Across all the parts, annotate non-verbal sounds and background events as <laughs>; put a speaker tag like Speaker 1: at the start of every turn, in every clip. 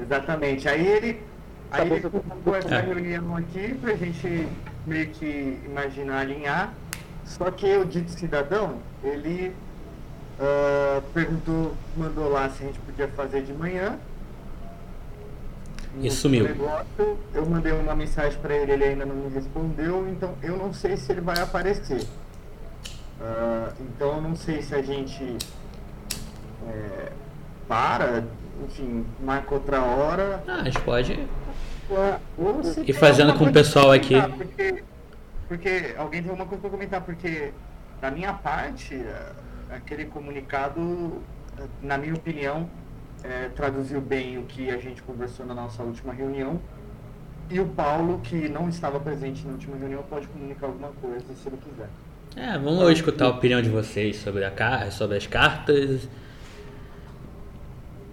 Speaker 1: Exatamente. Aí ele, aí ele convocou essa é. reunião aqui pra gente meio que imaginar, alinhar. Só que o dito cidadão, ele uh, perguntou, mandou lá se a gente podia fazer de manhã.
Speaker 2: E sumiu.
Speaker 1: Negócio, eu mandei uma mensagem para ele, ele ainda não me respondeu, então eu não sei se ele vai aparecer. Uh, então eu não sei se a gente é, para, enfim, marca outra hora.
Speaker 2: Ah, a gente pode ir fazendo com o pessoal aqui.
Speaker 1: Porque, porque alguém tem uma coisa para comentar, porque da minha parte, aquele comunicado, na minha opinião, é, traduziu bem o que a gente conversou na nossa última reunião. E o Paulo, que não estava presente na última reunião, pode comunicar alguma coisa se ele quiser.
Speaker 2: É, vamos então, escutar a opinião de vocês sobre, a, sobre as cartas.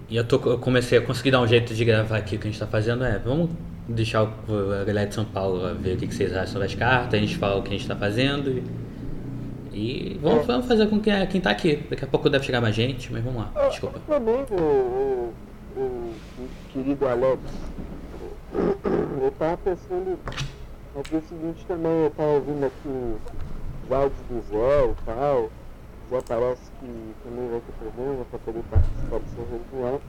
Speaker 2: E eu, tô, eu comecei a conseguir dar um jeito de gravar aqui o que a gente está fazendo. É, vamos deixar a galera de São Paulo ver o que, que vocês acham sobre as cartas, a gente fala o que a gente está fazendo. E, e vamos, é. vamos fazer com quem, quem tá aqui. Daqui a pouco deve chegar mais gente, mas vamos lá. Ah, Desculpa.
Speaker 3: Também o, o, o, querido Alex, eu tava pensando aqui o seguinte também, eu tava ouvindo aqui os áudios do Zé e tal. Já parece que também vai ter problema para poder participar do seu ritual.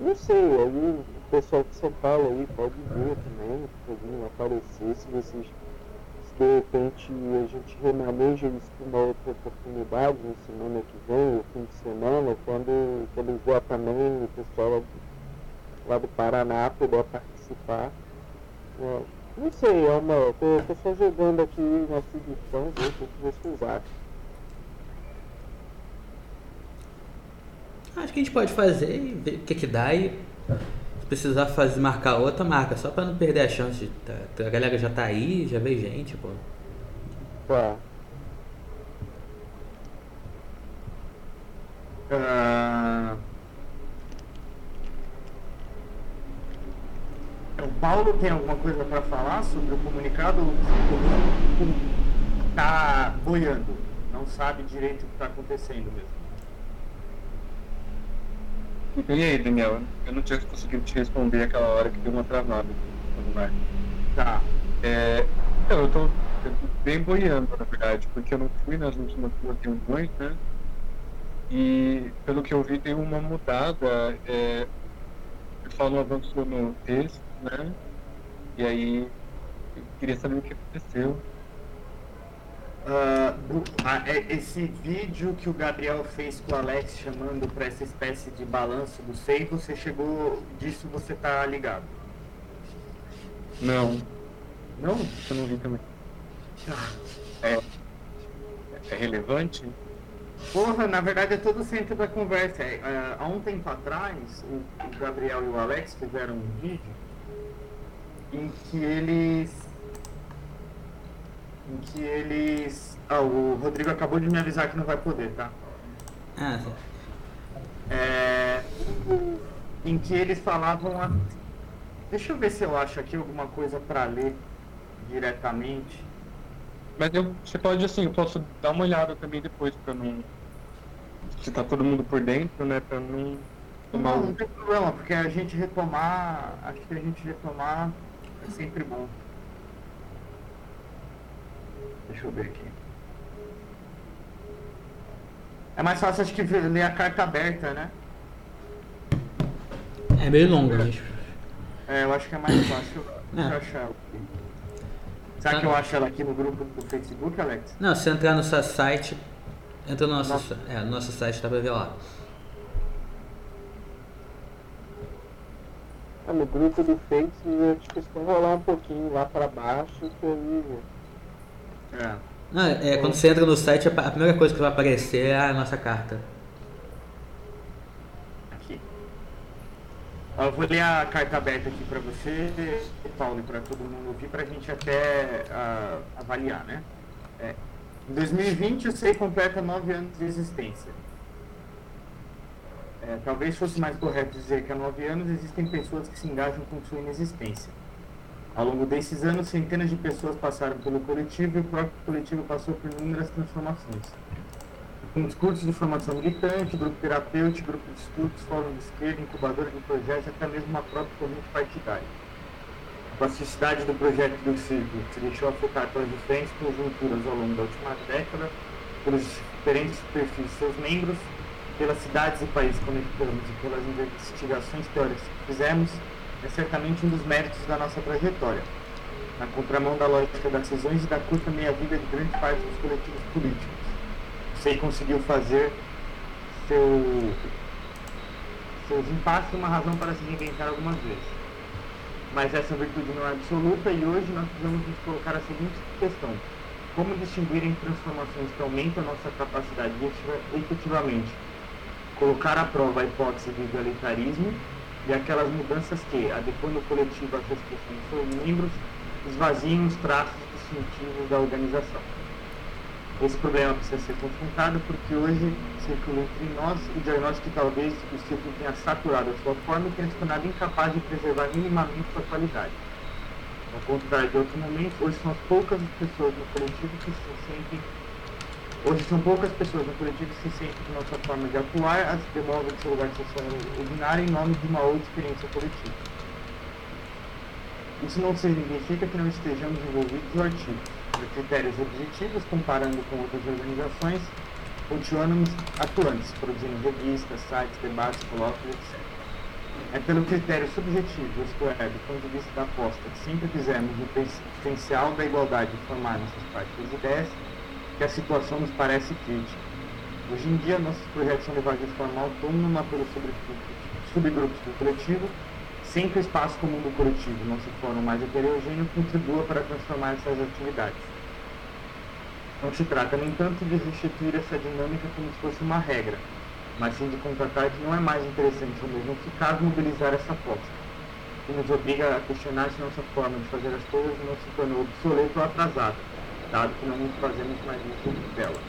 Speaker 3: Não sei, aí o pessoal de São Paulo aí pode ver também, podem aparecer se vocês de repente a gente remaneja isso para uma outra oportunidade na semana que vem, ou fim de semana, quando, quando vier também o pessoal lá do Paraná puder participar. Não sei, é uma. Estou só jogando aqui na sugestão, ver o que vocês acham.
Speaker 2: Acho que a gente pode fazer e ver o que, que dá e se precisar fazer, marcar outra, marca, só pra não perder a chance. De, tá, a galera já tá aí, já veio gente, pô.
Speaker 3: Tá.
Speaker 1: Uh... O Paulo tem alguma coisa para falar sobre o comunicado? Tá boiando, não sabe direito o que está acontecendo mesmo.
Speaker 4: E aí, Daniel? Eu não tinha conseguido te responder aquela hora que deu uma travada no mar.
Speaker 1: Tá.
Speaker 4: É, então, eu tô bem boiando, na verdade, porque eu não fui nas últimas duas reuniões, né? E pelo que eu vi, tem uma mudada. É, o não avançou no texto, né? E aí, eu queria saber o que aconteceu.
Speaker 1: Uh, esse vídeo que o Gabriel fez com o Alex chamando para essa espécie de balanço do SEI, você chegou disso você tá ligado?
Speaker 4: Não.
Speaker 1: Não?
Speaker 4: Eu não vi também. É, é relevante?
Speaker 1: Porra, na verdade é todo o centro da conversa. É, uh, há um tempo atrás, o, o Gabriel e o Alex fizeram um vídeo em que eles em que eles. Ah, o Rodrigo acabou de me avisar que não vai poder, tá?
Speaker 2: Ah,
Speaker 1: É, em que eles falavam. A... Deixa eu ver se eu acho aqui alguma coisa para ler diretamente.
Speaker 4: Mas eu, você pode assim, eu posso dar uma olhada também depois pra não. Se tá todo mundo por dentro, né? Pra não
Speaker 1: tomar. Não, não tem problema, porque a gente retomar. Acho que a gente retomar é sempre bom. Deixa eu ver aqui. É mais fácil, acho que, ler a carta aberta, né?
Speaker 2: É meio longo, mas...
Speaker 1: É, eu acho que é mais fácil é. achar ela aqui. Será tá. que eu acho ela aqui no grupo do Facebook, Alex?
Speaker 2: Não, se entrar no seu site, entra no nosso, Nossa. é, no nosso site, dá pra ver lá.
Speaker 3: Ah, no grupo do Facebook, acho que é só rolar um pouquinho lá pra baixo, que aí
Speaker 2: é. Não, é, quando você entra no site, a primeira coisa que vai aparecer é a nossa carta.
Speaker 1: Aqui. Eu vou ler a carta aberta aqui para você, Paulo, e para todo mundo ouvir, para a gente até uh, avaliar, né? É. Em 2020, o SEI completa nove anos de existência. É, talvez fosse mais correto dizer que há nove anos existem pessoas que se engajam com sua inexistência. Ao longo desses anos, centenas de pessoas passaram pelo coletivo e o próprio coletivo passou por inúmeras transformações. com discursos de formação militante, grupo terapêutico, grupo de estudos, fórum de esquerda, incubadora de projetos, até mesmo uma própria corrente partidária. A plasticidade do projeto do círculo se deixou afetar pelas diferentes conjunturas ao longo da última década, pelos diferentes perfis de seus membros, pelas cidades e países conectamos e pelas investigações teóricas que fizemos, é certamente um dos méritos da nossa trajetória, na contramão da lógica das cisões e da curta meia-vida de grande parte dos coletivos políticos você conseguiu fazer seu, seus impasses uma razão para se reinventar algumas vezes. Mas essa virtude não é absoluta e hoje nós precisamos nos colocar a seguinte questão. Como distinguir em transformações que aumentam a nossa capacidade de efetivamente colocar à prova a hipótese do igualitarismo e aquelas mudanças que, adequando o coletivo às restrições de seus membros, esvaziam os traços distintivos da organização. Esse problema precisa ser confrontado porque hoje circula entre nós o diagnóstico que talvez o círculo tenha saturado a sua forma e tenha se tornado incapaz de preservar minimamente sua qualidade. Ao contrário de outro momento, hoje são poucas pessoas no coletivo que se sentem Hoje são poucas pessoas no coletivo que se sentem que nossa forma de atuar as demove de seu lugar social ordinário em nome de uma outra experiência coletiva. Isso não significa que não estejamos envolvidos no artigo de critérios objetivos, comparando com outras organizações, continuamos atuantes, produzindo revistas, sites, debates, colóquios, etc. É pelo critério subjetivo, isto é, do ponto de vista da aposta, que sempre fizemos no potencial da igualdade de formar nossas práticas e ideias, que a situação nos parece crítica. Hoje em dia, nossos projetos são levados de forma autônoma pelos subgrupos do coletivo, sem que o espaço comum do coletivo, nosso fórum mais heterogêneo, contribua para transformar essas atividades. Não se trata, no entanto, de restituir essa dinâmica como se fosse uma regra, mas sim de constatar que não é mais interessante ou mesmo eficaz mobilizar essa aposta, que nos obriga a questionar se nossa forma de fazer as coisas não se tornou obsoleta ou atrasada, dado que não fazemos mais uso dela.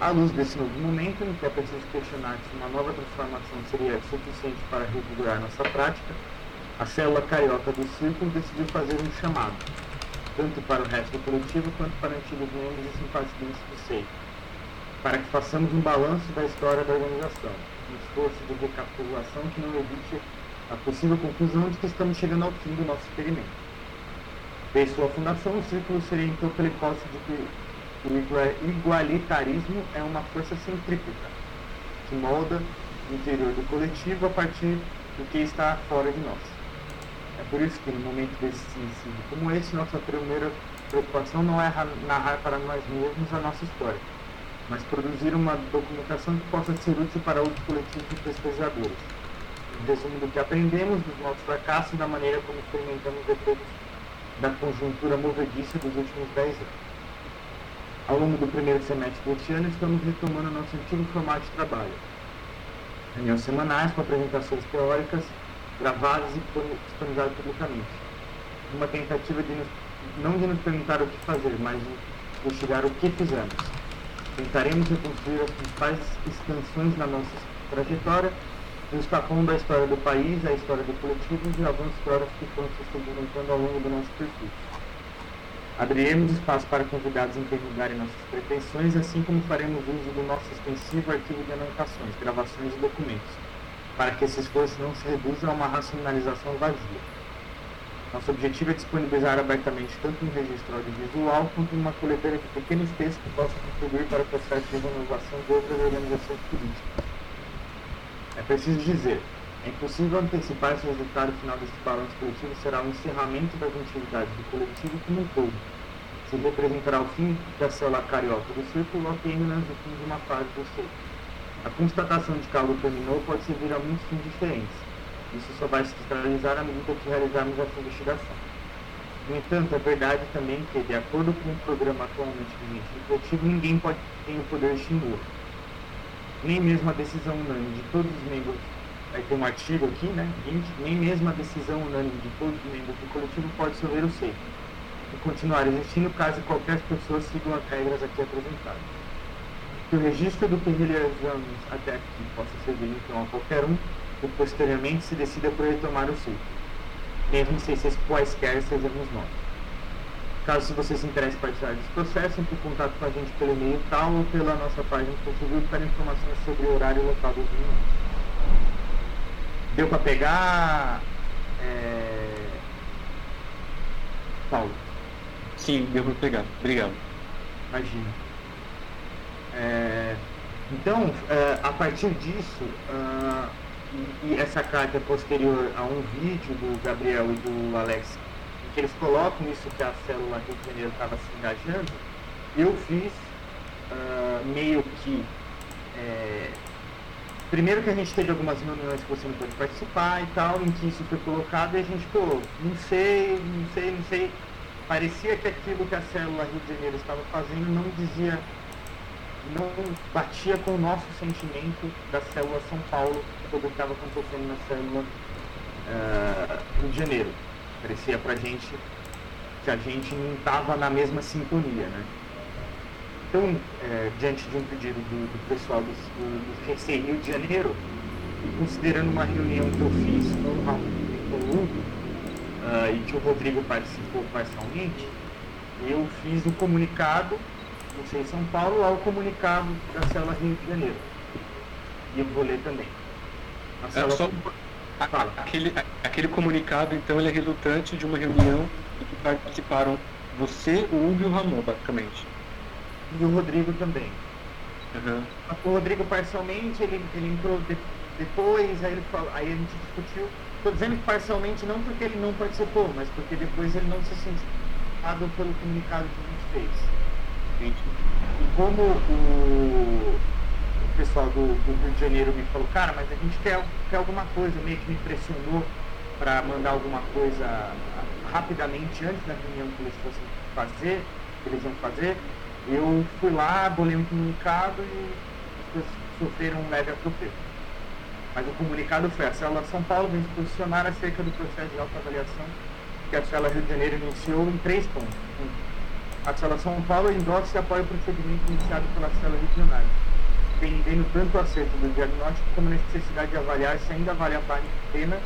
Speaker 1: À luz desse novo momento, em que é preciso questionar se uma nova transformação seria suficiente para revigorar nossa prática, a célula carioca do círculo decidiu fazer um chamado, tanto para o resto do coletivo quanto para antigos membros e simpatizantes do SEI, para que façamos um balanço da história da organização, um esforço de recapitulação que não evite a possível conclusão de que estamos chegando ao fim do nosso experimento. Desde sua fundação, o círculo seria então hipótese de que o igualitarismo é uma força centrípeta que molda o interior do coletivo a partir do que está fora de nós. É por isso que, no momento decisivo como esse, nossa primeira preocupação não é narrar para nós mesmos a nossa história, mas produzir uma documentação que possa ser útil para outros coletivos de pesquisadores. Um resumo do que aprendemos, dos nossos fracassos e da maneira como experimentamos depois da conjuntura movediça dos últimos dez anos. Ao longo do primeiro semestre deste ano, estamos retomando nosso antigo formato de trabalho. Reuniões semanais com apresentações teóricas gravadas e disponibilizadas publicamente. Uma tentativa de nos, não de nos perguntar o que fazer, mas de investigar o que fizemos. Tentaremos reconstruir as principais extensões na nossa trajetória, nos escapando da história do país, a história do coletivo e algumas histórias que foram se sedimentando ao longo do nosso percurso. Abriremos espaço para convidados interrogarem nossas pretensões, assim como faremos uso do nosso extensivo arquivo de anotações, gravações e documentos, para que esse esforço não se reduza a uma racionalização vazia. Nosso objetivo é disponibilizar abertamente tanto um registro audiovisual quanto uma coletânea de pequenos textos que possam contribuir para o processo de renovação de outras organizações políticas. É preciso dizer, é impossível antecipar se o resultado final desse balanço coletivo será o encerramento das atividades do coletivo como um todo. Se representará o fim da célula carioca do círculo ou apenas o fim de uma fase do círculo. A constatação de que algo terminou pode servir a muitos fins diferentes. Isso só vai se cristalizar à medida que realizarmos essa investigação. No entanto, é verdade também que, de acordo com o programa atualmente vigente do coletivo, ninguém pode ter o poder de estímulo. Nem mesmo a decisão unânime de todos os membros tem um artigo aqui, né? Nem mesmo a decisão unânime de todos os membros do coletivo pode dissolver o seio e continuar existindo caso qualquer pessoa sigam as regras aqui apresentadas. Que o registro do que realizamos até aqui possa servir então a qualquer um e posteriormente se decida por retomar o ciclo, mesmo sem ser quaisquer sejamos nós. Caso você se interesse em participar desse processo, entre em contato com a gente pelo e-mail tal ou pela nossa página do Facebook para informações sobre o horário e local dos reuniões. Deu para pegar, é... Paulo?
Speaker 4: Sim, deu para pegar. Obrigado.
Speaker 1: Imagina. É... Então, é, a partir disso, uh, e, e essa carta é posterior a um vídeo do Gabriel e do Alex que eles colocam isso que a célula Rio de Janeiro estava se engajando, eu fiz uh, meio que. É, primeiro que a gente teve algumas reuniões que você não pôde participar e tal, em que isso foi colocado e a gente, pô, não sei, não sei, não sei. Parecia que aquilo que a célula Rio de Janeiro estava fazendo não dizia, não batia com o nosso sentimento da célula São Paulo sobre o que estava acontecendo na célula uh, Rio de Janeiro. Parecia pra gente que a gente não estava na mesma sintonia, né? Então, é, diante de um pedido do, do pessoal do, do, do Rio de Janeiro, e considerando uma reunião que eu fiz normal com o Hugo, uh, e que o Rodrigo participou parcialmente, eu fiz o comunicado, não sei São Paulo, ao comunicado da célula Rio de Janeiro. E eu vou ler também.
Speaker 4: A. É, só, Aquele, aquele comunicado, então, ele é resultante de uma reunião em que participaram você, o Hugo e o Ramon, basicamente.
Speaker 1: E o Rodrigo também.
Speaker 4: Uhum.
Speaker 1: O Rodrigo, parcialmente, ele, ele entrou de, depois, aí, ele falou, aí a gente discutiu. Estou dizendo que parcialmente não porque ele não participou, mas porque depois ele não se sentiu pelo comunicado que a gente fez. E como o, pessoal do, do, Rio de Janeiro me falou, cara, mas a gente quer, quer alguma coisa, meio que me pressionou para mandar alguma coisa rapidamente antes da reunião que eles fossem fazer, que eles iam fazer. Eu fui lá, bolei um comunicado e as pessoas sofreram um leve atropelo. Mas o comunicado foi, a Célula São Paulo vem se posicionar acerca do processo de autoavaliação que a Célula Rio de Janeiro iniciou em três pontos. A Célula São Paulo endossa e apoia o procedimento iniciado pela Célula Regional entendendo tanto o acerto do diagnóstico como a necessidade de avaliar se ainda vale a pena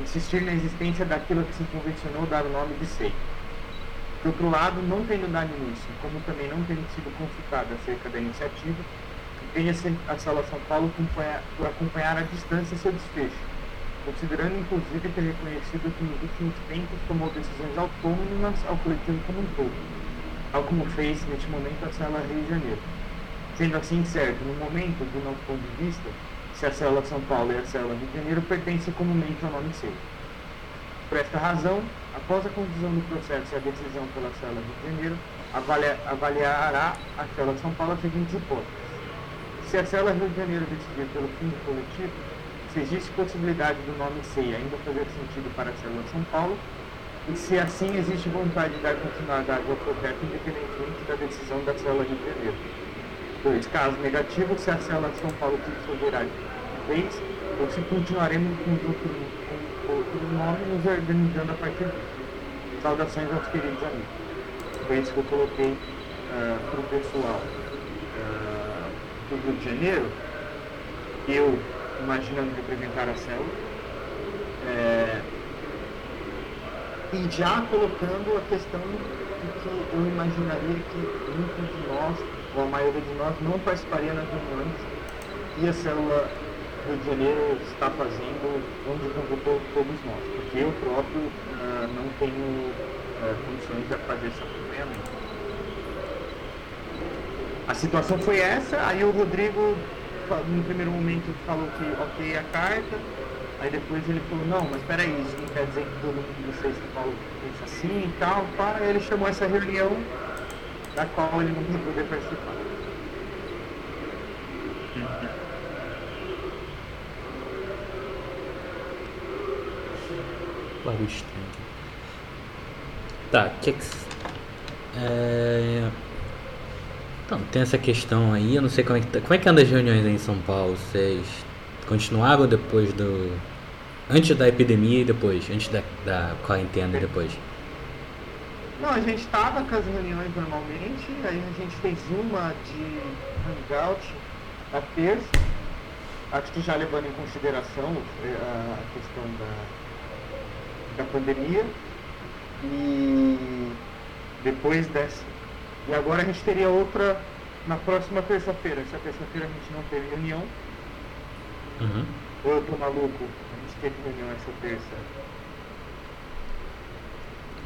Speaker 1: insistir na existência daquilo que se convencionou dar o nome de SEI. Por outro lado, não tendo dado início, como também não tendo sido consultado acerca da iniciativa, empenha-se a Sala São Paulo por acompanhar à distância seu desfecho, considerando inclusive ter reconhecido que nos últimos tempos tomou decisões autônomas ao coletivo como um todo, tal como fez neste momento a Sala Rio de Janeiro. Sendo assim certo, no momento, do nosso ponto de vista, se a célula São Paulo e a célula Rio de Janeiro pertencem comumente ao nome seu. Por esta razão, após a conclusão do processo e a decisão pela célula Rio de Janeiro, avalia, avaliará a célula São Paulo as seguintes hipóteses. Se a célula Rio de Janeiro decidir pelo fim do coletivo, se existe possibilidade do nome SEI ainda fazer sentido para a célula São Paulo, e se assim existe vontade de dar continuidade ao projeto independentemente da decisão da célula Rio de Janeiro. 2. Caso negativo, se a célula de São Paulo se dissolverá de vez, ou se continuaremos com outro, com outro nome nos organizando a partir disso. Saudações aos queridos amigos. Foi isso que eu coloquei uh, para o pessoal uh, do Rio de Janeiro. Eu, imaginando representar a célula. É, e já colocando a questão de que eu imaginaria que muitos de nós ou a maioria de nós não participaria nas reuniões que a célula Rio de Janeiro está fazendo, onde convocou todos nós, porque eu próprio uh, não tenho uh, condições de fazer esse acompanhamento. A situação foi essa, aí o Rodrigo, no primeiro momento, falou que ok a carta, aí depois ele falou, não, mas peraí, isso não quer dizer que todo mundo de vocês Paulo pensa assim e tal, para, ele chamou essa reunião da qual ele não poder participar.
Speaker 2: Barulho estranho. Tá, que que. É... Então, tem essa questão aí, eu não sei como é que, tá, como é que anda as reuniões aí em São Paulo. Vocês continuaram depois do. Antes da epidemia e depois? Antes da, da quarentena e depois?
Speaker 1: Não, a gente estava com as reuniões normalmente, aí a gente fez uma de hangout na terça, acho que já levando em consideração eh, a questão da, da pandemia. E depois dessa. E agora a gente teria outra na próxima terça-feira. Essa terça-feira a gente não teve reunião.
Speaker 2: Uhum.
Speaker 1: Ou eu tô maluco? A gente teve reunião essa terça.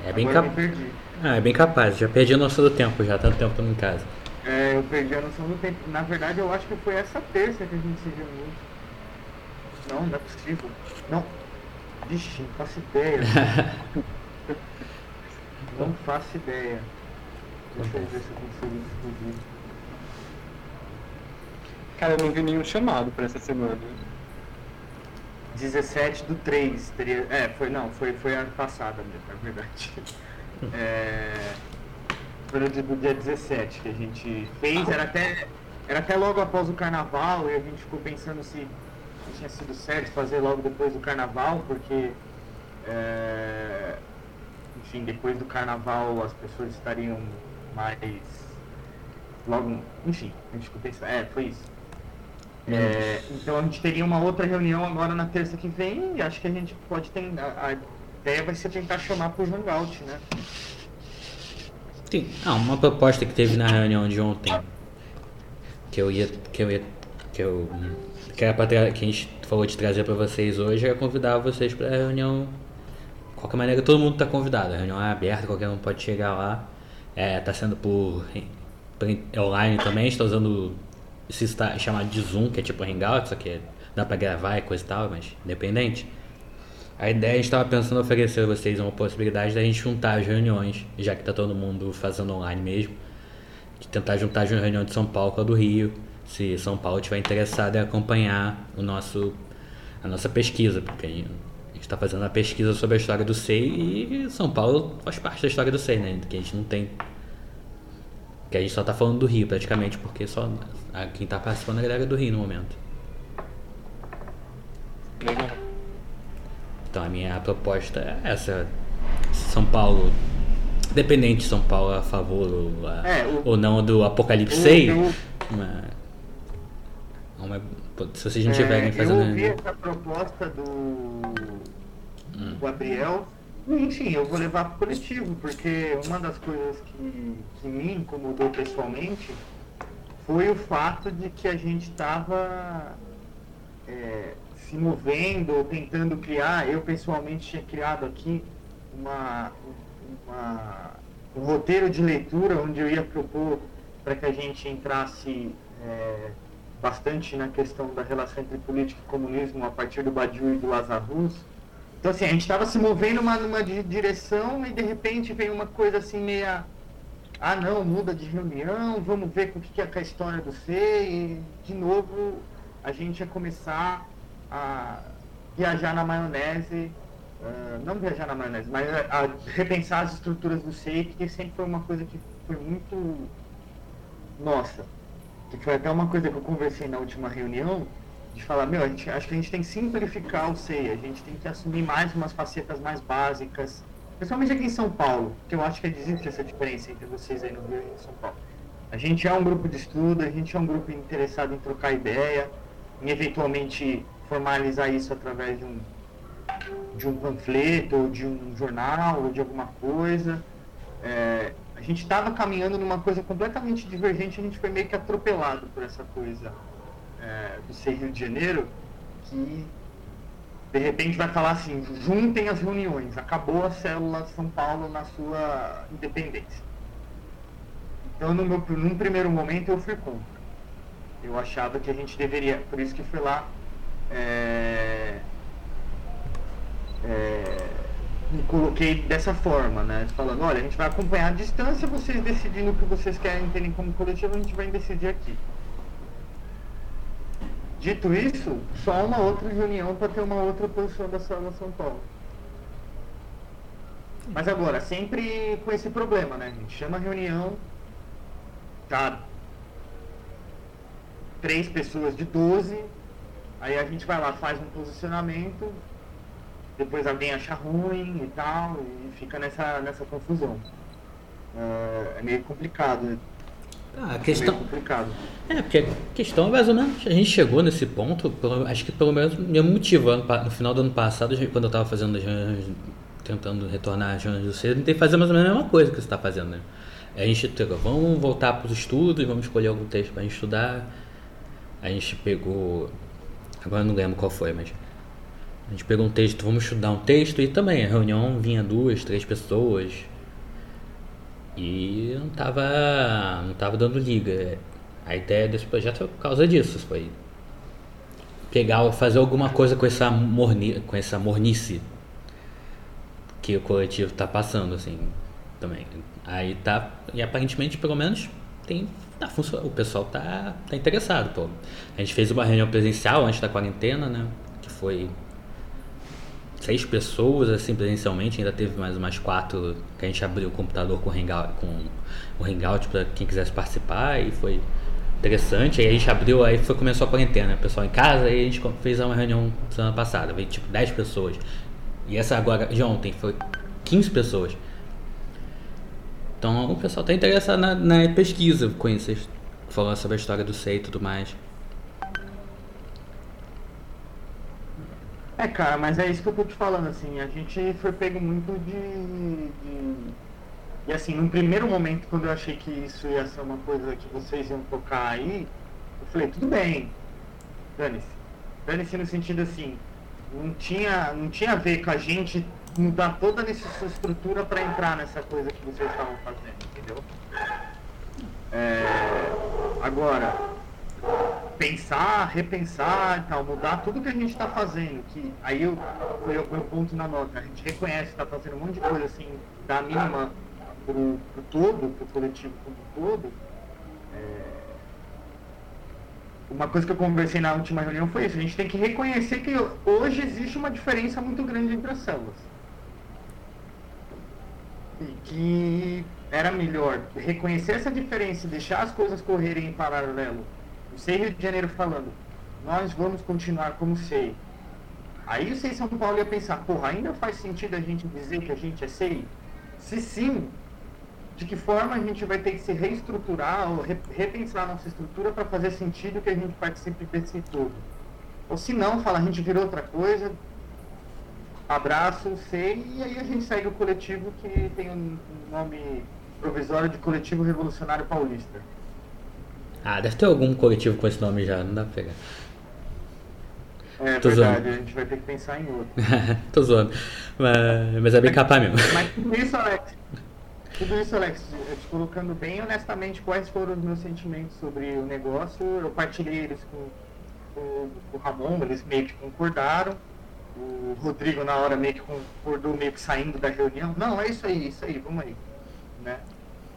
Speaker 2: É bem,
Speaker 1: agora
Speaker 2: cap...
Speaker 1: eu me perdi.
Speaker 2: ah, é bem capaz, já perdi a noção do tempo já, tanto tempo estamos em casa.
Speaker 1: É, eu perdi a noção do tempo. Na verdade, eu acho que foi essa terça que a gente se reuniu. Não, não é possível. Não. Vixe, não faço ideia. <laughs> não faço ideia. Deixa eu ver se eu consigo descobrir.
Speaker 4: Cara, eu não vi nenhum chamado pra essa semana.
Speaker 1: 17 do 3 teria. É, foi não, foi, foi ano passado mesmo, é verdade. <laughs> É, foi no dia do dia 17 que a gente fez, era até, era até logo após o carnaval e a gente ficou pensando se tinha sido certo fazer logo depois do carnaval, porque é, enfim, depois do carnaval as pessoas estariam mais logo. Enfim, a gente ficou pensando. É, foi isso. É, então a gente teria uma outra reunião agora na terça que vem e acho que a gente pode ter. A, a ideia vai ser tentar chamar pro Hangout, né?
Speaker 2: Sim. Ah, uma proposta que teve na reunião de ontem. Que eu ia. Que eu ia. Que eu. Que era pra que a gente falou de trazer pra vocês hoje, era convidar vocês pra reunião. De qualquer maneira, todo mundo tá convidado. A reunião é aberta, qualquer um pode chegar lá. É, tá sendo por, por online também, está usando esse está chamado de Zoom, que é tipo Hangout, só que dá pra gravar e coisa e tal, mas independente. A ideia, a gente estava pensando em oferecer a vocês uma possibilidade da gente juntar as reuniões, já que tá todo mundo fazendo online mesmo, de tentar juntar a reunião de São Paulo com a do Rio, se São Paulo estiver interessado em acompanhar o nosso, a nossa pesquisa, porque a gente está fazendo a pesquisa sobre a história do SEI e São Paulo faz parte da história do SEI, né? Que a gente não tem. Que a gente só tá falando do Rio praticamente, porque só a- quem tá participando é a galera do Rio no momento.
Speaker 4: Legal.
Speaker 2: Então a minha proposta é essa. São Paulo, independente de São Paulo a favor ou, a-
Speaker 1: É, o-
Speaker 2: ou não do Apocalipse
Speaker 1: Eu-
Speaker 2: 6,
Speaker 1: eu-
Speaker 2: uma- uma- se vocês não
Speaker 1: É,
Speaker 2: estiverem
Speaker 1: eu
Speaker 2: fazendo.
Speaker 1: ouvi essa proposta do Gabriel. Enfim, eu vou levar pro coletivo, porque uma das coisas que, que me incomodou pessoalmente foi o fato de que a gente estava se movendo, tentando criar. Eu pessoalmente tinha criado aqui uma, uma- um roteiro de leitura onde eu ia propor para que a gente entrasse é, bastante na questão da relação entre política e comunismo a partir do Badiou e do Lazarus. Então assim, a gente estava se movendo numa, numa di- direção e de repente veio uma coisa assim meia ah não, muda de reunião, vamos ver o que é com a história do C e de novo a gente ia começar a viajar na maionese, ah, não viajar na maionese, mas a, a repensar as estruturas do SEI, que sempre foi uma coisa que foi muito nossa. Que foi até uma coisa que eu conversei na última reunião, de falar, meu, a gente, acho que a gente tem que simplificar o SEI, a gente tem que assumir mais umas facetas mais básicas, principalmente aqui em São Paulo, que eu acho que existe essa diferença entre vocês aí no Rio e em São Paulo. A gente é um grupo de estudo, a gente é um grupo interessado em trocar ideia, em eventualmente formalizar isso através de um, de um panfleto, ou de um jornal, ou de alguma coisa. É, a gente estava caminhando numa coisa completamente divergente, a gente foi meio que atropelado por essa coisa é, do Rio de Janeiro, que de repente vai falar assim, juntem as reuniões, acabou a célula São Paulo na sua independência. Então, no meu, num primeiro momento, eu fui contra. Eu achava que a gente deveria, por isso que fui lá, é, é, me coloquei dessa forma, né? Falando, olha, a gente vai acompanhar a distância, vocês decidindo o que vocês querem terem como coletivo, a gente vai decidir aqui. Dito isso, só uma outra reunião para ter uma outra posição da Sala São Paulo. Mas agora, sempre com esse problema, né? A gente chama a reunião, tá três pessoas de 12, aí a gente vai lá, faz um posicionamento, depois alguém acha ruim e tal, e fica nessa, nessa confusão. É, é meio complicado,
Speaker 2: Ah, a
Speaker 1: é
Speaker 2: questão.
Speaker 1: meio complicado.
Speaker 2: É, porque a questão é mais ou menos. A gente chegou nesse ponto, pelo- acho que pelo menos me motivando. No final do ano passado, quando eu tava fazendo as reuniões tentando retornar às reuniões você, tem que fazer mais ou menos a mesma coisa que você está fazendo, né? A gente pegou, vamos voltar para os estudos, vamos escolher algum texto para a gente estudar. A gente pegou, agora não lembro qual foi, mas a gente pegou um texto, vamos estudar um texto e também a reunião vinha duas, três pessoas e não tava, não tava dando liga. A ideia desse projeto foi por causa disso, foi pegar, fazer alguma coisa com essa, morni, com essa mornice que o coletivo está passando, assim, também. Aí tá, e aparentemente, pelo menos, tem, tá o pessoal tá, tá interessado, pô. A gente fez uma reunião presencial antes da quarentena, né, que foi seis pessoas, assim, presencialmente, ainda teve mais umas quatro que a gente abriu o computador com o Hangout, com o Hangout para quem quisesse participar e foi interessante. Aí a gente abriu, aí foi, começou a quarentena, o pessoal em casa, aí a gente fez uma reunião semana passada, veio tipo 10 pessoas. E essa agora, de ontem, foi 15 pessoas. Então o pessoal está interessado na, na pesquisa, conhecer, falando sobre a história do SEI e tudo mais.
Speaker 1: É, cara, mas é isso que eu tô te falando, assim, a gente foi pego muito de, de... E assim, num primeiro momento, quando eu achei que isso ia ser uma coisa que vocês iam tocar aí, eu falei, tudo bem, dane-se. Dane-se no sentido assim, não tinha, não tinha a ver com a gente mudar toda essa estrutura para entrar nessa coisa que vocês estavam fazendo, entendeu? É, agora, pensar, repensar e tal, mudar tudo que a gente está fazendo, que aí eu, foi o meu ponto na nota, a gente reconhece que está fazendo um monte de coisa assim, da mínima pro, pro todo, pro coletivo como um todo. É, uma coisa que eu conversei na última reunião foi isso, a gente tem que reconhecer que hoje existe uma diferença muito grande entre as células. E que era melhor reconhecer essa diferença e deixar as coisas correrem em paralelo o SEI Rio de Janeiro falando, nós vamos continuar como SEI. Aí o SEI São Paulo ia pensar, porra, ainda faz sentido a gente dizer que a gente é SEI? Se sim, de que forma a gente vai ter que se reestruturar ou repensar a nossa estrutura para fazer sentido que a gente participe desse todo? Ou se não, fala, a gente virou outra coisa, abraço, sei, e aí a gente segue o coletivo que tem um nome provisório de Coletivo Revolucionário Paulista.
Speaker 2: Ah, deve ter algum coletivo com esse nome já, não dá pra pegar.
Speaker 1: É Tô verdade, zoando. a gente vai ter que pensar em outro. <laughs>
Speaker 2: Tô zoando. Mas, mas é bem capaz mesmo.
Speaker 1: Mas tudo isso, Alex, tudo isso, Alex, te colocando bem honestamente quais foram os meus sentimentos sobre o negócio, eu partilhei eles com, com, com o Ramon, eles meio que concordaram. O Rodrigo na hora meio que concordou, meio que saindo da reunião. Não, é isso aí, isso aí, vamos aí. Né?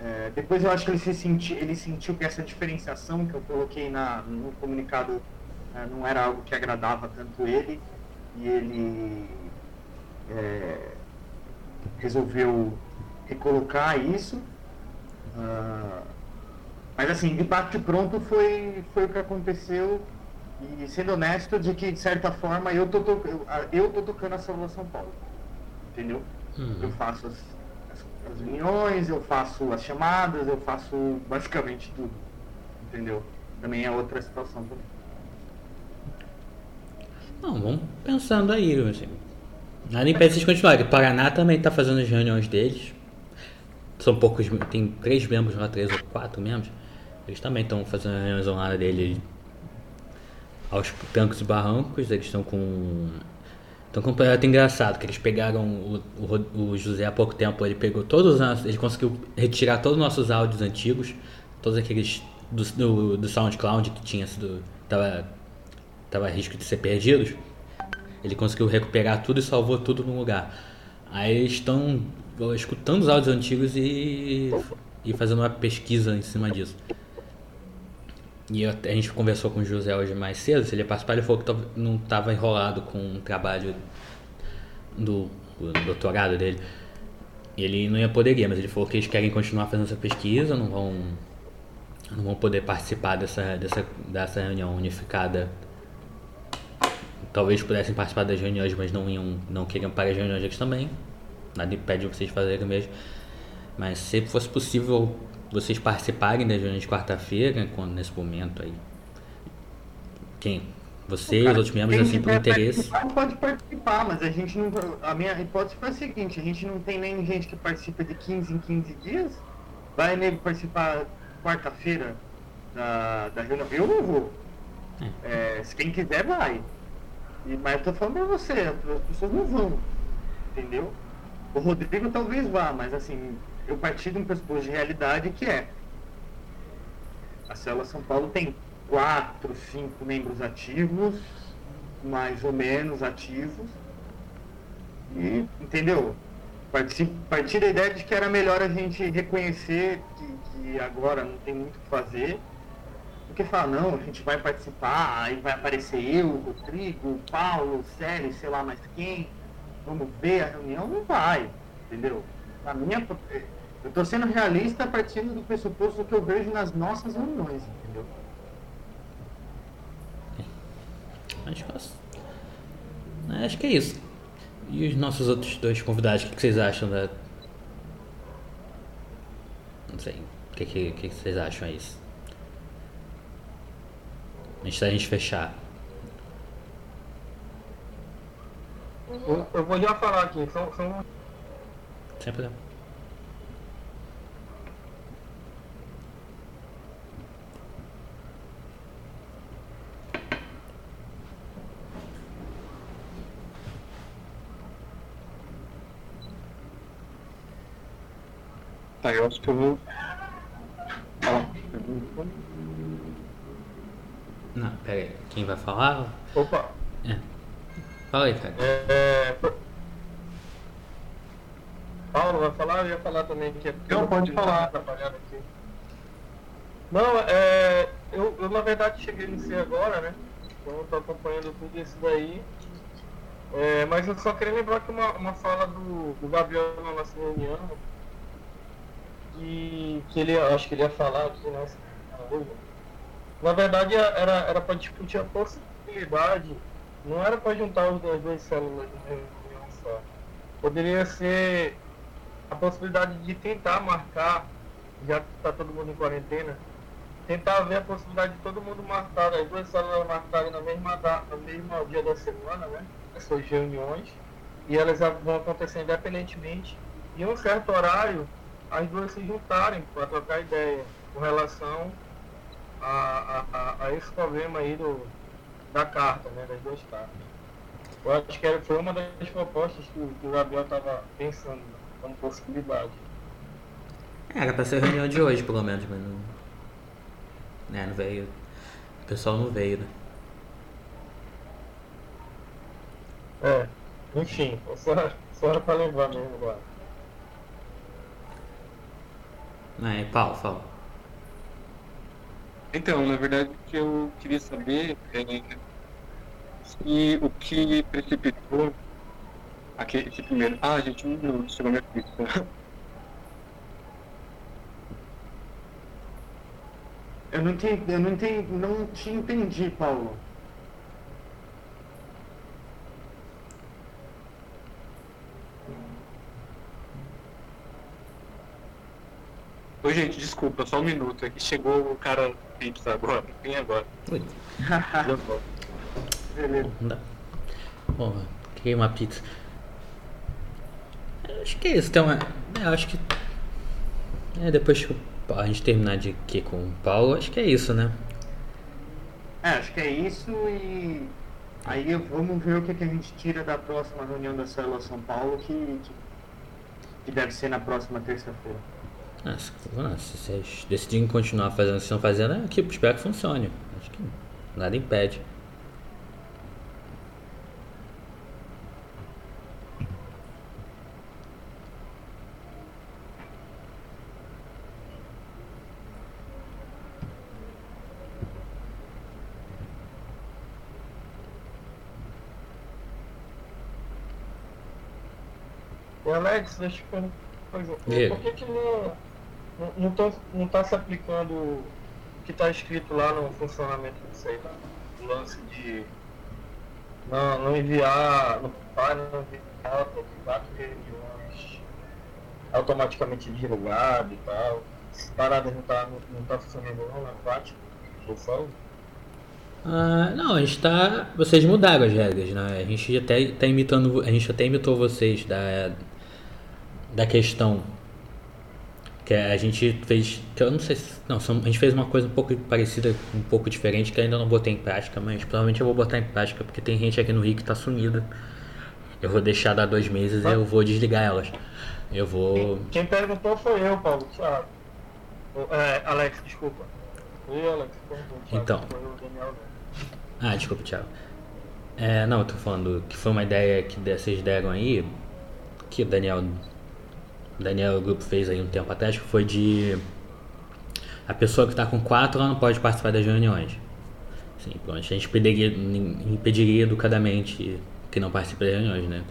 Speaker 1: É, depois eu acho que ele, se senti, ele sentiu que essa diferenciação que eu coloquei na, no comunicado é, não era algo que agradava tanto ele e ele é, resolveu recolocar isso. Uh, mas assim, de bate pronto foi, foi o que aconteceu e sendo honesto de que de certa forma eu tô, eu, eu tô tocando a Salva São Paulo. Entendeu? Uhum. Eu faço as, as reuniões, eu faço as chamadas, eu faço basicamente tudo. Entendeu? Também é outra situação também.
Speaker 2: Não, vamos pensando aí, assim. Nada impede vocês continuarem. O Paraná também está fazendo as reuniões deles. São poucos, tem três membros lá, três ou quatro membros. Eles também estão fazendo as reuniões online dele aos trancos e barrancos. Eles estão com então com um projeto engraçado, que eles pegaram o, o, o, José há pouco tempo, ele pegou todos os nossos, ele conseguiu retirar todos os nossos áudios antigos, todos aqueles do, do, do SoundCloud que tinha sido, tava, tava a risco de ser perdidos, ele conseguiu recuperar tudo e salvou tudo no lugar. Aí eles estão escutando os áudios antigos e, e fazendo uma pesquisa em cima disso. E eu, a gente conversou com o José hoje mais cedo, se ele ia participar, ele falou que não estava enrolado com o trabalho do, do, doutorado dele. Ele não ia poder ir, mas ele falou que eles querem continuar fazendo essa pesquisa, não vão, não vão poder participar dessa, dessa, dessa reunião unificada. Talvez pudessem participar das reuniões, mas não iam, não queriam para as reuniões eles também. Nada impede vocês fazerem mesmo. Mas se fosse possível vocês participarem da reunião de quarta-feira, nesse momento aí, quem Você os outros membros, assim, por interesse.
Speaker 1: Pode participar, mas a gente não. A minha hipótese foi a seguinte: a gente não tem nem gente que participa de 15 em 15 dias. Vai nego participar quarta-feira da, da reunião. Eu não vou. É, se quem quiser, vai. E, mas eu tô falando pra você: as pessoas não vão. Entendeu? O Rodrigo talvez vá, mas assim, eu parti de um pressuposto de realidade que é. A Célula São Paulo tem quatro, cinco membros ativos, mais ou menos ativos. E, entendeu? Parti, parti da ideia de que era melhor a gente reconhecer que, que agora não tem muito o que fazer, do que falar, não, a gente vai participar, aí vai aparecer eu, Rodrigo, Paulo, o Célio, sei lá mais quem, vamos ver a reunião, não vai, entendeu? A minha, eu estou sendo realista a partir do pressuposto que eu vejo nas nossas reuniões, entendeu?
Speaker 2: Acho que, é- acho que é isso. E os nossos outros dois convidados, o que que vocês acham da. Não sei. O que, que, que vocês acham é isso? Antes da gente fechar.
Speaker 5: Eu, eu vou já falar aqui, são, são
Speaker 2: Sem problema.
Speaker 4: Tá, eu acho que eu vou. falar.
Speaker 2: Não, pera aí. Quem vai falar?
Speaker 5: Opa,
Speaker 2: É. Fala aí, cara.
Speaker 5: é, é, Paulo vai falar, eu ia falar também que é
Speaker 4: Não, pode falar.
Speaker 5: atrapalhado aqui. Não, é, eu, eu na verdade cheguei no C agora, né? Então eu tô acompanhando tudo isso daí. É, mas eu só queria lembrar que uma, uma fala do, do Gabriel na nossa reunião, que, que ele acho que ele ia falar aqui nessa Na verdade era era para discutir a possibilidade, não era para juntar os dois, duas células numa reunião só. Poderia ser a possibilidade de tentar marcar, já que está todo mundo em quarentena, tentar ver a possibilidade de todo mundo marcar, as duas células marcarem na mesma data, no mesmo dia da semana, né? As suas reuniões, e elas vão acontecer independentemente. E em um certo horário, as duas se juntarem para trocar ideia com relação a, a, a, esse problema aí do, da carta, né? Das duas cartas. Eu acho que foi uma das propostas que, o- que o Gabriel estava pensando como possibilidade.
Speaker 2: É, era pra ser a reunião de hoje, pelo menos, mas não. É, não veio. O pessoal não veio, né?
Speaker 5: É, enfim, só, só era para lembrar mesmo agora.
Speaker 2: Aí, Paulo, fala.
Speaker 4: Então, na verdade, o que eu queria saber é se o que precipitou aquele esse primeiro. Ah, gente, um minuto, chegou minha pizza.
Speaker 1: Eu não entendi, eu não entendi, não te entendi, Paulo.
Speaker 4: Gente, desculpa, só um minuto. É que chegou o cara pizza agora. Vem agora. Volto.
Speaker 1: Beleza.
Speaker 2: não. Porra, queria uma pizza. Eu Acho que é isso, então. É, é, eu acho que. É, depois que a gente terminar de aqui com o Paulo, acho que é isso, né?
Speaker 1: É, acho que é isso e aí vamos ver o que, que a gente tira da próxima reunião da Célula São Paulo, que, que, que deve ser na próxima terça-feira.
Speaker 2: Ah, se, ah, se vocês decidirem continuar fazendo o que estão fazendo, é que espero que funcione. Acho que nada impede.
Speaker 5: E Alex, deixa eu perguntar.
Speaker 2: Diga.
Speaker 5: Por que, que não, não, não, tá, não tá se aplicando o que está escrito lá no funcionamento disso aí, o lance de não, não enviar, não para não enviar quatro reuniões automaticamente divulgado e tal. Essa parada não tá, não, não tá funcionando não na prática, eu falo.
Speaker 2: Ah, não, a gente tá. Vocês mudaram as regras, né? A gente até tá imitando. A gente até imitou vocês da. Da questão. Que a gente fez. Que eu não sei se. Não, a gente fez uma coisa um pouco parecida, um pouco diferente, que ainda não botei em prática, mas provavelmente eu vou botar em prática, porque tem gente aqui no Rio que tá sumida. Eu vou deixar dar dois meses e eu vou desligar elas. Eu vou.
Speaker 5: Quem perguntou foi eu, Paulo, Thiago. É, Alex, desculpa. Oi, Alex, perguntou, Thiago.
Speaker 2: Então.
Speaker 5: Foi o Daniel,
Speaker 2: Ah, desculpa, Thiago. É, não, eu tô falando que foi uma ideia que vocês deram aí, que o Daniel, Daniel grupo fez aí um tempo atrás, que foi de a pessoa que está com quatro ela não pode participar das reuniões. Sim, pronto, a gente impediria, impediria educadamente que não participe das reuniões, né?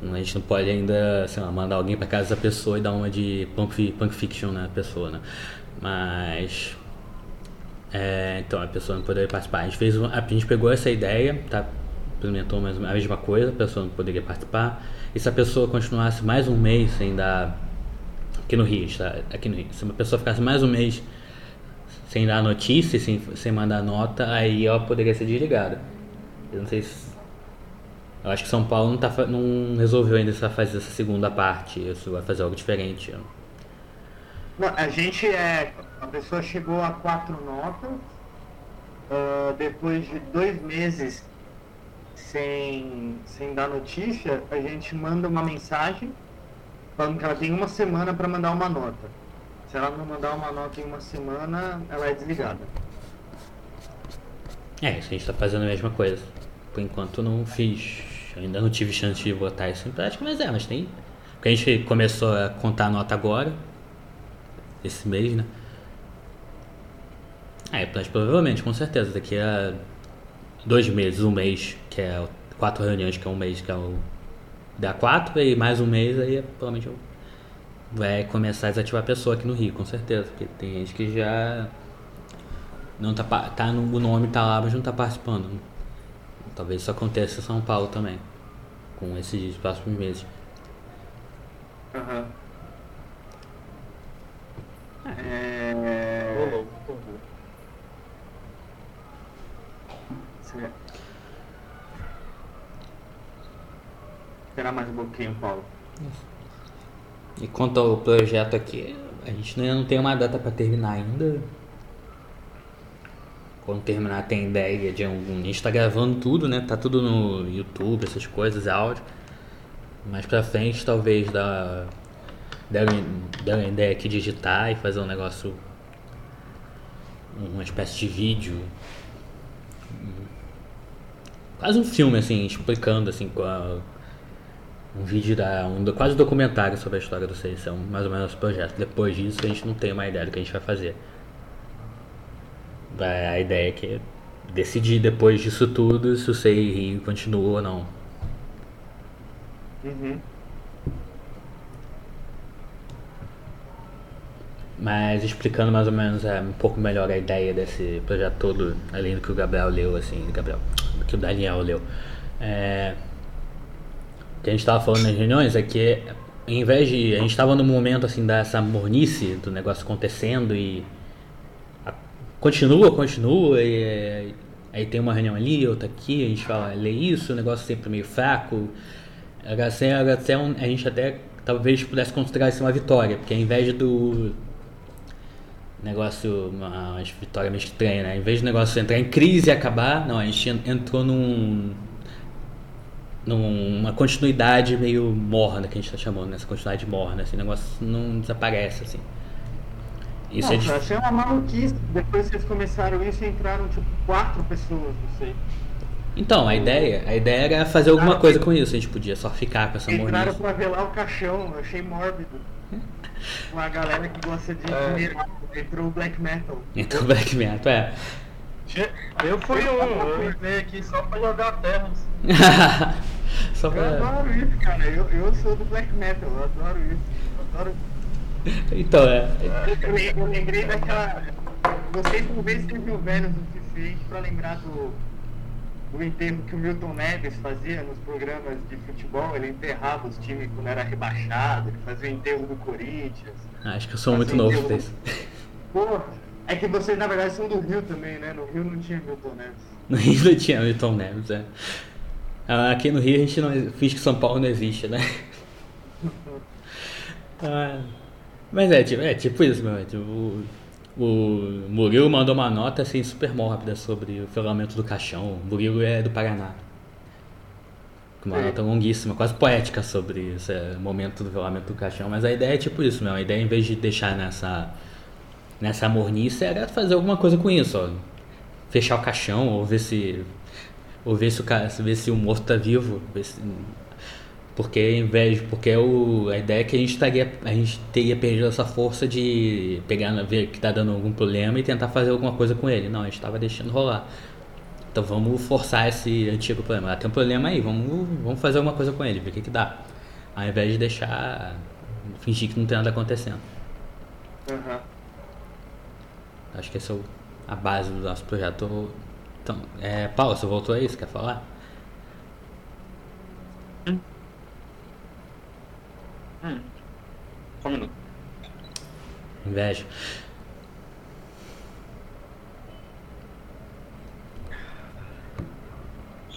Speaker 2: A gente não pode ainda, sei lá, mandar alguém para casa da pessoa e dar uma de punk, punk fiction na pessoa, né? Mas é, então a pessoa não poderia participar. A gente, fez a gente pegou essa ideia, tá? implementou mais a mesma coisa, a pessoa não poderia participar. E se a pessoa continuasse mais um mês sem dar. Aqui no Rio, está, aqui no Rio. Se uma pessoa ficasse mais um mês sem dar notícia, sem, sem mandar nota, aí ela poderia ser desligada. Eu não sei se. Eu acho que São Paulo não, tá, não resolveu ainda vai fazer essa segunda parte, se vai fazer algo diferente.
Speaker 1: Não, a gente é. A pessoa chegou a quatro notas. ah, depois de dois meses sem, sem dar notícia, a gente manda uma mensagem falando que ela tem uma semana para mandar uma nota. Se ela não mandar uma nota em uma semana, ela é desligada.
Speaker 2: É, a gente tá fazendo a mesma coisa. Por enquanto não fiz. Ainda não tive chance de botar isso em prática, mas é, mas tem. Porque a gente começou a contar a nota agora. Esse mês, né? É, mas provavelmente, com certeza, daqui a dois meses, um mês, que é o- quatro reuniões, que é um mês, que é o. Dá quatro e mais um mês, aí provavelmente eu- vai começar a desativar a pessoa aqui no Rio, com certeza. Porque tem gente que já não tá, tá no, o nome tá lá, mas não tá participando. Talvez isso aconteça em São Paulo também, com esses próximos meses.
Speaker 1: Aham.
Speaker 5: Ô,
Speaker 1: É...
Speaker 5: louco, por favor.
Speaker 1: Certo. Esperar mais um pouquinho, Paulo.
Speaker 2: E quanto ao projeto aqui, a gente ainda não tem uma data para terminar ainda. Quando terminar tem ideia de algum. A gente tá gravando tudo, né? Tá tudo no YouTube, essas coisas, áudio. Mais pra frente talvez. Dar dar uma ideia aqui digitar e fazer um negócio. Uma espécie de vídeo. Quase um filme assim, explicando assim com a, um vídeo da um quase um documentário sobre a história do um, mais ou menos o projeto. Depois disso a gente não tem uma ideia do que a gente vai fazer. A ideia é que decidir depois disso tudo se o CI Rio continua ou não.
Speaker 1: Uhum.
Speaker 2: Mas explicando mais ou menos é, um pouco melhor a ideia desse projeto todo, além do que o Gabriel leu, assim, Gabriel, do que o Daniel leu. É, o que a gente estava falando nas reuniões é que, em vez de. A gente estava no momento assim dessa mornice do negócio acontecendo e. a- continua, continua, e é, aí tem uma reunião ali, outra aqui, a gente fala, lê isso, o negócio sempre meio fraco. Era assim, era até a gente até talvez pudesse considerar isso uma vitória, porque ao invés do negócio, uma, vitória meio estranha, né? Em vez do negócio entrar em crise e acabar, não, a gente en- entrou num numa continuidade meio morna que a gente tá chamando, nessa continuidade morna, esse negócio não desaparece, assim. Isso é
Speaker 1: Nossa,
Speaker 2: difícil.
Speaker 1: achei uma maluquice. Depois que eles começaram isso, entraram tipo quatro pessoas, não sei.
Speaker 2: Então, a ideia, a ideia era fazer alguma coisa com isso, a gente podia só ficar com essa
Speaker 1: Entraram
Speaker 2: mornice.
Speaker 1: pra velar o caixão, achei mórbido. Uma galera que gosta de
Speaker 5: É.
Speaker 1: dinheiro, entrou o black metal.
Speaker 2: Então, Black Metal, é.
Speaker 5: Eu fui um, eu entrei aqui só pra jogar terra. <laughs>
Speaker 2: só
Speaker 1: Eu
Speaker 2: pra...
Speaker 1: adoro isso, cara. Eu, eu sou do black metal, eu adoro isso. Eu adoro.
Speaker 2: Então, é.
Speaker 1: Eu, eu lembrei daquela. Vocês talvez sejam velhos o suficiente pra lembrar do, do enterro que o Milton Neves fazia nos programas de futebol. Ele enterrava os times quando era rebaixado, ele fazia o enterro do Corinthians.
Speaker 2: Acho que eu sou muito novo isso.
Speaker 1: Pô, É que vocês, na verdade, são do Rio também, né? No Rio não tinha Milton Neves. <laughs>
Speaker 2: No Rio não tinha Milton Neves, é. Ah, Aqui no Rio a gente não finge que São Paulo não existe, né? <laughs> Ah, mas é tipo, é tipo isso, meu. é Tipo, o, Murilo mandou uma nota assim super mórbida sobre o filamento do caixão. O Murilo é do Paraná. Uma
Speaker 1: Sim.
Speaker 2: nota longuíssima, quase poética sobre esse momento do filamento do caixão. Mas a ideia é tipo isso, meu. A ideia, em vez de deixar nessa, nessa mornice, era fazer alguma coisa com isso, ó. Fechar o caixão, ou ver se. Ou ver se o, ver se o morto tá vivo. ver se- porque em vez, porque o, a ideia é que a gente estaria, a gente teria perdido essa força de pegar, ver que tá dando algum problema e tentar fazer alguma coisa com ele. Não, a gente tava deixando rolar. Então vamos forçar esse antigo problema. Ah, tem um problema aí, vamos, vamos fazer alguma coisa com ele, ver o que que dá. Ao invés de deixar, fingir que não tem nada acontecendo.
Speaker 1: Aham.
Speaker 2: Acho que essa é a base do nosso projeto. Então, é, Paulo, você voltou aí? Você quer falar?
Speaker 4: Hum. Só um minuto.
Speaker 2: Inveja.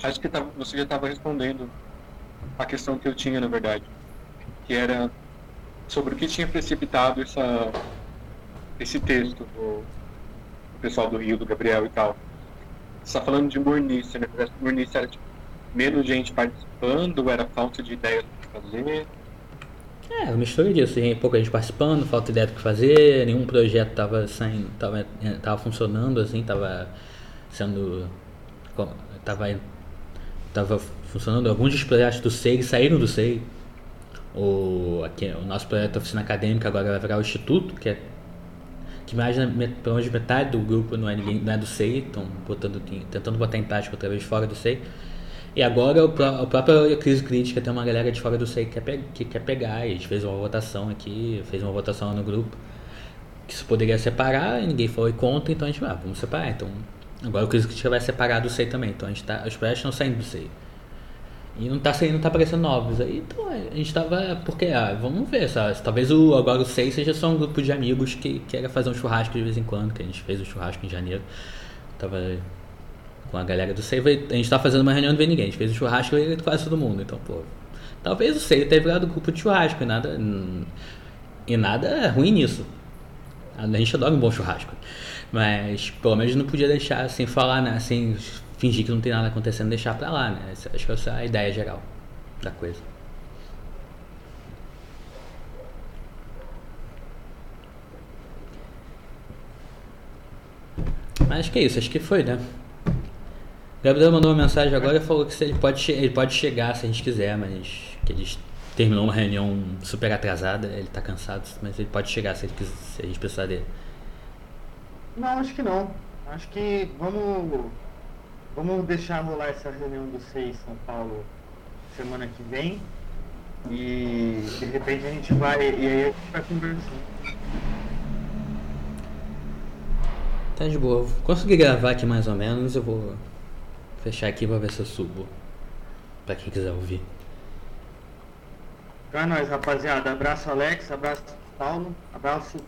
Speaker 4: Acho que tava- você já estava respondendo a questão que eu tinha, na verdade. Que era sobre o que tinha precipitado essa, esse texto do, do pessoal do Rio, do Gabriel e tal. Você está falando de mornice, né? Era tipo, menos gente participando, era falta de ideia do que fazer.
Speaker 2: É, uma mistura disso, pouca gente participando, falta de ideia do que fazer, nenhum projeto tava saindo, tava, eh, tava funcionando assim, tava sendo. Tava, tava funcionando. Alguns dos projetos do SEI saíram do SEI. O, aqui, o nosso projeto Oficina Acadêmica agora vai virar o Instituto, que é. Que mais, pelo menos metade do grupo não é, ninguém, não é do SEI, estão tentando botar em prática outra vez fora do SEI. E agora o, pró- a própria crise crítica tem uma galera de fora do SEI que quer, que quer pegar. E a gente fez uma votação aqui, fez uma votação no grupo. Que se poderia separar, e ninguém foi contra, então a gente, ah, vamos separar. Então, agora o crise crítica vai separar do SEI também. Então a gente tá, os projetos estão saindo do SEI. E não tá saindo, não tá aparecendo novos. Aí, então, a gente tava. Porque, ah, vamos ver, sabe? Talvez o, agora o SEI seja só um grupo de amigos que queira fazer um churrasco de vez em quando, que a gente fez um churrasco em janeiro. Tava com a galera do SEI. vai- A gente tá fazendo uma reunião e não veio ninguém. A gente fez um churrasco e quase todo mundo. Então, pô. Talvez o SEI tenha virado grupo de churrasco e nada. E nada ruim nisso. A gente adora um bom churrasco. Mas pelo menos não podia deixar sem falar, né? Sem fingir que não tem nada acontecendo, deixar pra lá, né? Acho que essa é a ideia geral da coisa. Mas acho que é isso, acho que foi, né? Gabriel mandou uma mensagem agora e falou que ele, pode ele pode chegar se a gente quiser, mas que ele terminou uma reunião super atrasada, ele tá cansado, mas ele pode chegar se, ele quiser, se a gente precisar dele.
Speaker 1: Não, acho que não. Acho que vamos, vamos deixar rolar essa reunião do SEI São Paulo semana que vem. E de repente a gente vai. E aí a gente vai conversando.
Speaker 2: Tá de boa. Consegui gravar aqui mais ou menos, eu vou fechar aqui vou ver se eu subo. Pra quem quiser ouvir.
Speaker 1: É nóis, rapaziada. Abraço Alex, abraço Paulo, abraço